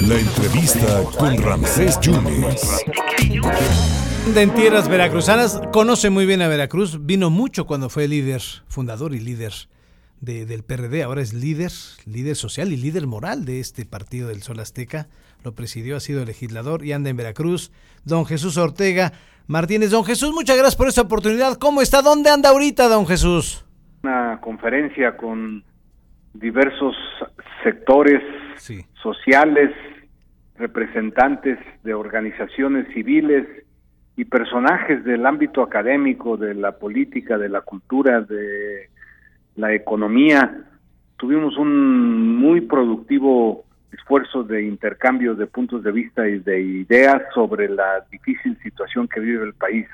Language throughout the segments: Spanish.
La entrevista con Ramsés Yunes. En tierras veracruzanas, conoce muy bien a Veracruz, vino mucho cuando fue líder, fundador y líder del PRD, ahora es líder, líder social y líder moral de este partido del Sol Azteca, lo presidió, ha sido legislador y anda en Veracruz. Don Jesús Ortega Martínez. Don Jesús, muchas gracias por esta oportunidad. ¿Cómo está? ¿Dónde anda ahorita, don Jesús? Una conferencia con diversos sectores sociales, representantes de organizaciones civiles y personajes del ámbito académico, de la política, de la cultura, de la economía. Tuvimos un muy productivo esfuerzo de intercambio de puntos de vista y de ideas sobre la difícil situación que vive el país.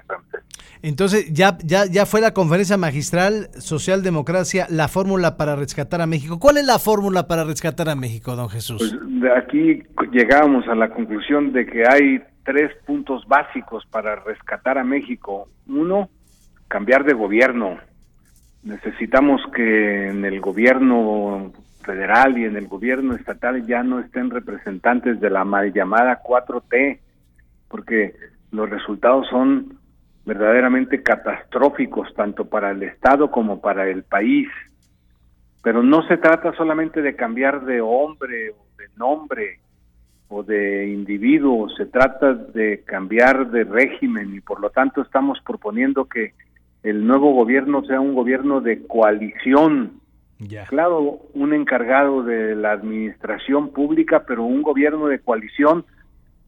Entonces, ya, ya, ya fue la conferencia magistral Socialdemocracia, la fórmula para rescatar a México. ¿Cuál es la fórmula para rescatar a México, don Jesús? Pues de aquí llegamos a la conclusión de que hay tres puntos básicos para rescatar a México. Uno, cambiar de gobierno. Necesitamos que en el gobierno federal y en el gobierno estatal ya no estén representantes de la mal llamada 4T, porque los resultados son verdaderamente catastróficos tanto para el Estado como para el país. Pero no se trata solamente de cambiar de hombre o de nombre o de individuo, se trata de cambiar de régimen y por lo tanto estamos proponiendo que el nuevo gobierno sea un gobierno de coalición, Claro, un encargado de la administración pública, pero un gobierno de coalición,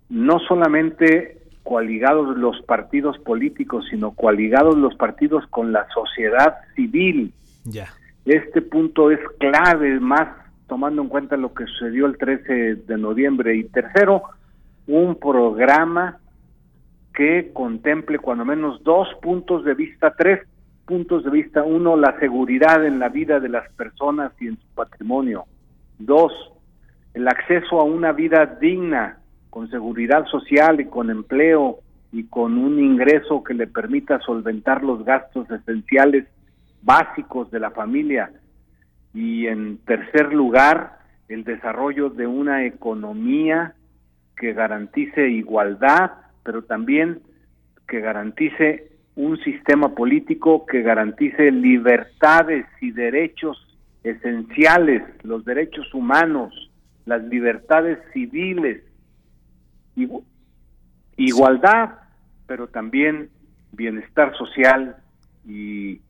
no solamente coaligados los partidos políticos, sino coaligados los partidos con la sociedad civil. Ya. Este punto es clave, más tomando en cuenta lo que sucedió el 13 de noviembre. Y tercero, un programa que contemple cuando menos dos puntos de vista, tres puntos de vista. Uno, la seguridad en la vida de las personas y en su patrimonio. Dos, el acceso a una vida digna, con seguridad social y con empleo y con un ingreso que le permita solventar los gastos esenciales básicos de la familia. Y en tercer lugar, el desarrollo de una economía que garantice igualdad, pero también que garantice un sistema político que garantice libertades y derechos esenciales, los derechos humanos, las libertades civiles, igualdad, pero también bienestar social y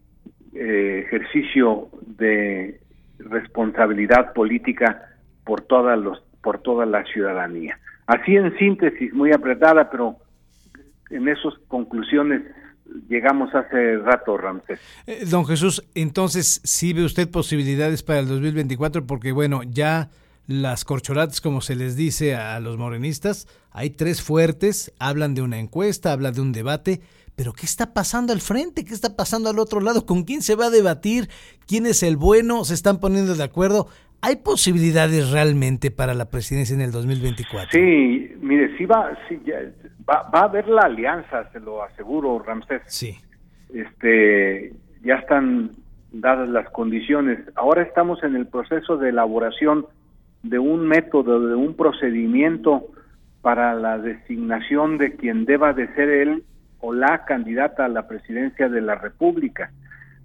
eh, ejercicio de responsabilidad política por todas los por toda la ciudadanía. Así en síntesis, muy apretada, pero en esas conclusiones llegamos hace rato, Ramsés. Eh, don Jesús, entonces, ¿sí ve usted posibilidades para el 2024? Porque, bueno, ya las corcholatas, como se les dice a los morenistas, hay tres fuertes, hablan de una encuesta, hablan de un debate, pero ¿qué está pasando al frente? ¿Qué está pasando al otro lado? ¿Con quién se va a debatir? ¿Quién es el bueno? ¿Se están poniendo de acuerdo? ¿Hay posibilidades realmente para la presidencia en el 2024? Sí, mire, sí va, sí, ya, Va, va a haber la alianza, se lo aseguro, Ramsés. Sí. Este, ya están dadas las condiciones. Ahora estamos en el proceso de elaboración de un método, de un procedimiento para la designación de quien deba de ser él o la candidata a la presidencia de la República.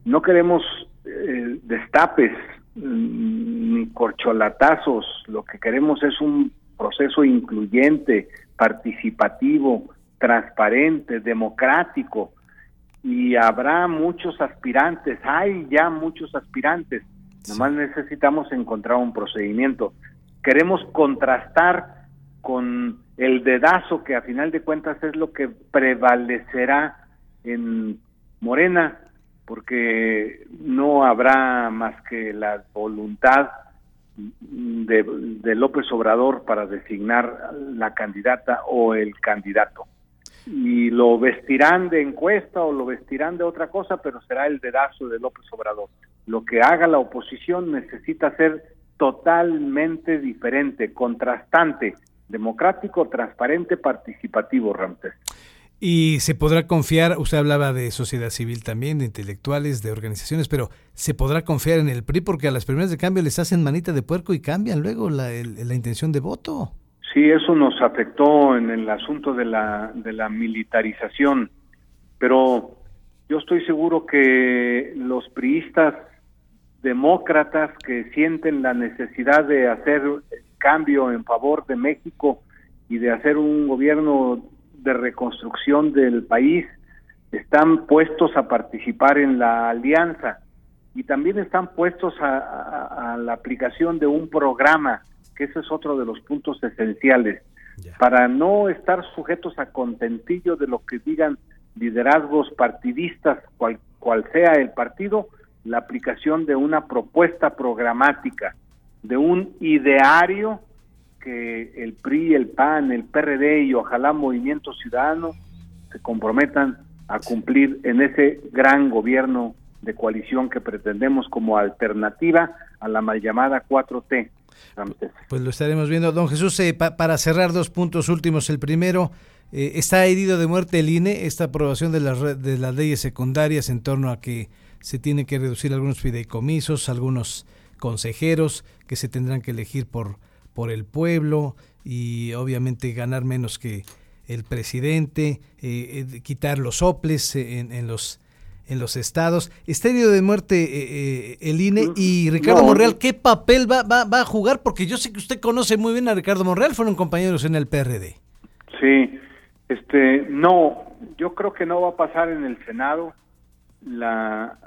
No queremos eh, destapes ni corcholatazos, lo que queremos es un proceso incluyente, participativo, transparente, democrático, y habrá muchos aspirantes, hay ya muchos aspirantes, nomás necesitamos encontrar un procedimiento. Queremos contrastar con el dedazo que a final de cuentas es lo que prevalecerá en Morena, porque no habrá más que la voluntad de, López Obrador para designar la candidata o el candidato. Y lo vestirán de encuesta o lo vestirán de otra cosa, pero será el dedazo de López Obrador. Lo que haga la oposición necesita ser totalmente diferente, contrastante, democrático, transparente, participativo, Ramsés. Y se podrá confiar, usted hablaba de sociedad civil también, de intelectuales, de organizaciones, pero se podrá confiar en el PRI porque a las primeras de cambio les hacen manita de puerco y cambian luego la, la intención de voto. Sí, eso nos afectó en el asunto de la, de la militarización, pero yo estoy seguro que los priistas demócratas que sienten la necesidad de hacer cambio en favor de México y de hacer un gobierno de reconstrucción del país están puestos a participar en la alianza y también están puestos a, la aplicación de un programa, que ese es otro de los puntos esenciales, para no estar sujetos a contentillo de lo que digan liderazgos partidistas, cual, cual sea el partido, la aplicación de una propuesta programática, de un ideario que el PRI, el PAN, el PRD y ojalá Movimiento Ciudadano se comprometan a cumplir en ese gran gobierno de coalición que pretendemos como alternativa a la mal llamada 4T. Pues lo estaremos viendo. Don Jesús, eh, para cerrar dos puntos últimos. El primero, eh, está herido de muerte el INE, esta aprobación de, de las leyes secundarias en torno a que se tiene que reducir algunos fideicomisos, algunos consejeros que se tendrán que elegir por, por el pueblo y obviamente ganar menos que el presidente, eh, eh, quitar los soples en, los en los estados. Está herido de muerte el INE y Ricardo Monreal, ¿qué papel va, va, va a jugar? Porque yo sé que usted conoce muy bien a Ricardo Monreal, fueron compañeros en el PRD. Sí, este, no, yo creo que no va a pasar en el Senado la,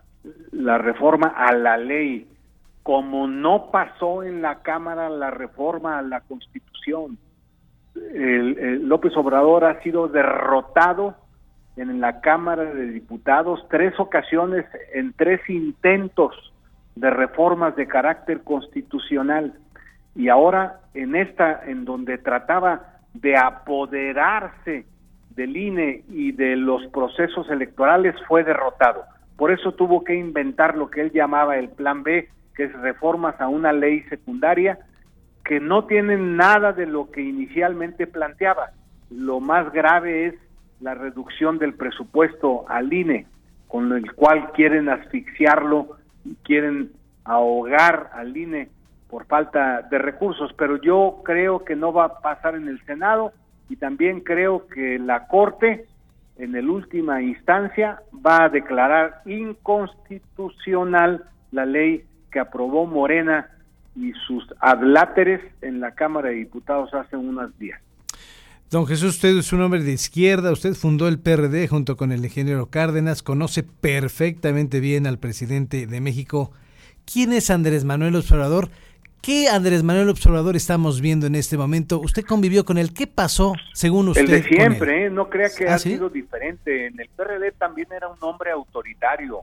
la reforma a la ley, como no pasó en la Cámara la reforma a la Constitución. El, López Obrador ha sido derrotado en la Cámara de Diputados tres ocasiones en tres intentos de reformas de carácter constitucional y ahora en esta en donde trataba de apoderarse del INE y de los procesos electorales fue derrotado. Por eso tuvo que inventar lo que él llamaba el Plan B, que es reformas a una ley secundaria que no tienen nada de lo que inicialmente planteaba. Lo más grave es la reducción del presupuesto al INE, con el cual quieren asfixiarlo y quieren ahogar al INE por falta de recursos, pero yo creo que no va a pasar en el Senado y también creo que la Corte en el última instancia va a declarar inconstitucional la ley que aprobó Morena y sus adláteres en la Cámara de Diputados hace unos días. Don Jesús, usted es un hombre de izquierda, usted fundó el PRD junto con el ingeniero Cárdenas, conoce perfectamente bien al presidente de México. ¿Quién es Andrés Manuel Observador? ¿Qué Andrés Manuel Observador estamos viendo en este momento? ¿Usted convivió con él? ¿Qué pasó según usted? El de siempre, ¿eh? no crea que ¿Ah, ha sido diferente. En el PRD también era un hombre autoritario.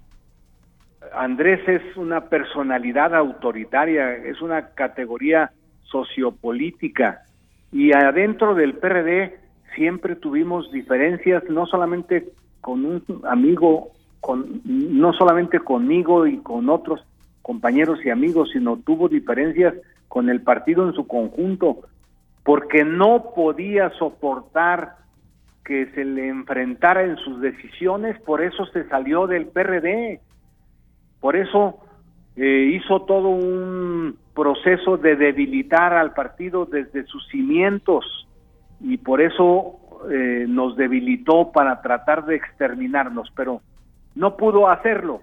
Andrés es una personalidad autoritaria, es una categoría sociopolítica. Y adentro del PRD siempre tuvimos diferencias, no solamente con un amigo, con, no solamente conmigo y con otros compañeros y amigos, sino tuvo diferencias con el partido en su conjunto, porque no podía soportar que se le enfrentara en sus decisiones, por eso se salió del PRD, por eso eh, hizo todo un proceso de debilitar al partido desde sus cimientos y por eso eh, nos debilitó para tratar de exterminarnos, pero no pudo hacerlo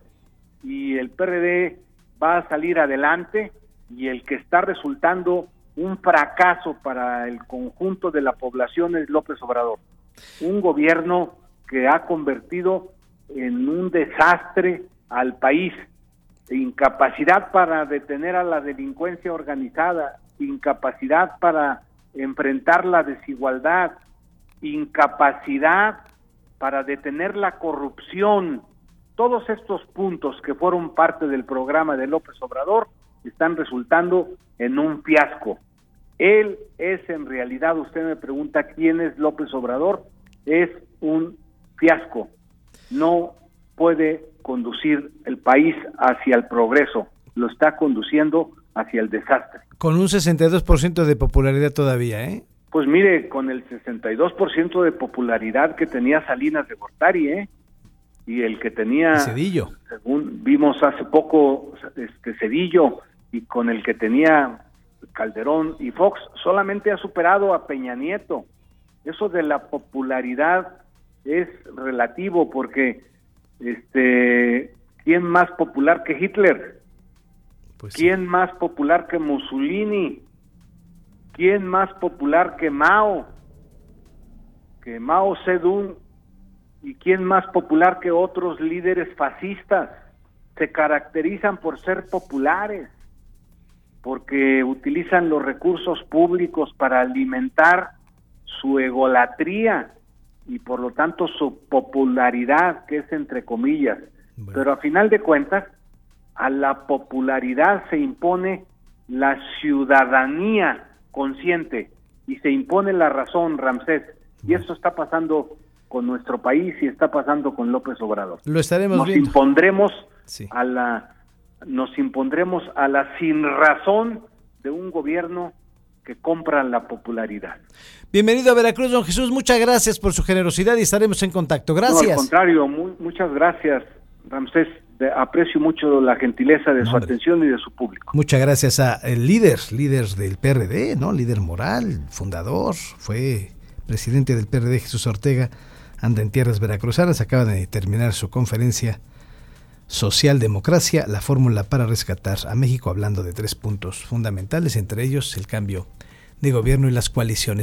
y el PRD va a salir adelante y el que está resultando un fracaso para el conjunto de la población es López Obrador. Un gobierno que ha convertido en un desastre al país, incapacidad para detener a la delincuencia organizada, incapacidad para enfrentar la desigualdad, incapacidad para detener la corrupción, todos estos puntos que fueron parte del programa de López Obrador están resultando en un fiasco. Él es en realidad, usted me pregunta quién es López Obrador, es un fiasco. No puede conducir el país hacia el progreso, lo está conduciendo hacia el desastre. Con un 62% de popularidad todavía, ¿eh? Pues mire, con el 62% de popularidad que tenía Salinas de Gortari, ¿eh? Y el que tenía, Cedillo. según vimos hace poco, este Cedillo, y con el que tenía Calderón y Fox, solamente ha superado a Peña Nieto. Eso de la popularidad es relativo porque, este, ¿quién más popular que Hitler? Pues ¿Quién más popular que Mussolini? ¿Quién más popular que Mao? Que Mao Zedong. ¿Y quién más popular que otros líderes fascistas? Se caracterizan por ser populares, porque utilizan los recursos públicos para alimentar su egolatría y por lo tanto su popularidad, que es entre comillas. Bueno. Pero a final de cuentas, a la popularidad se impone la ciudadanía consciente y se impone la razón, Ramsés. Y esto está pasando con nuestro país y está pasando con López Obrador. Lo estaremos Nos viendo. impondremos Sí. a la nos impondremos a la sin razón de un gobierno que compra la popularidad. Bienvenido a Veracruz, don Jesús. Muchas gracias por su generosidad y estaremos en contacto. No, al Gracias. contrario, mu- muchas gracias, Ramsés. De- aprecio mucho la gentileza de No, su hombre. atención y de su público. Muchas gracias a el líder, líder del PRD, ¿no? Líder moral, fundador, fue presidente del PRD, Jesús Ortega, anda en tierras veracruzanas, acaba de terminar su conferencia Socialdemocracia, la fórmula para rescatar a México, hablando de tres puntos fundamentales, entre ellos el cambio de gobierno y las coaliciones.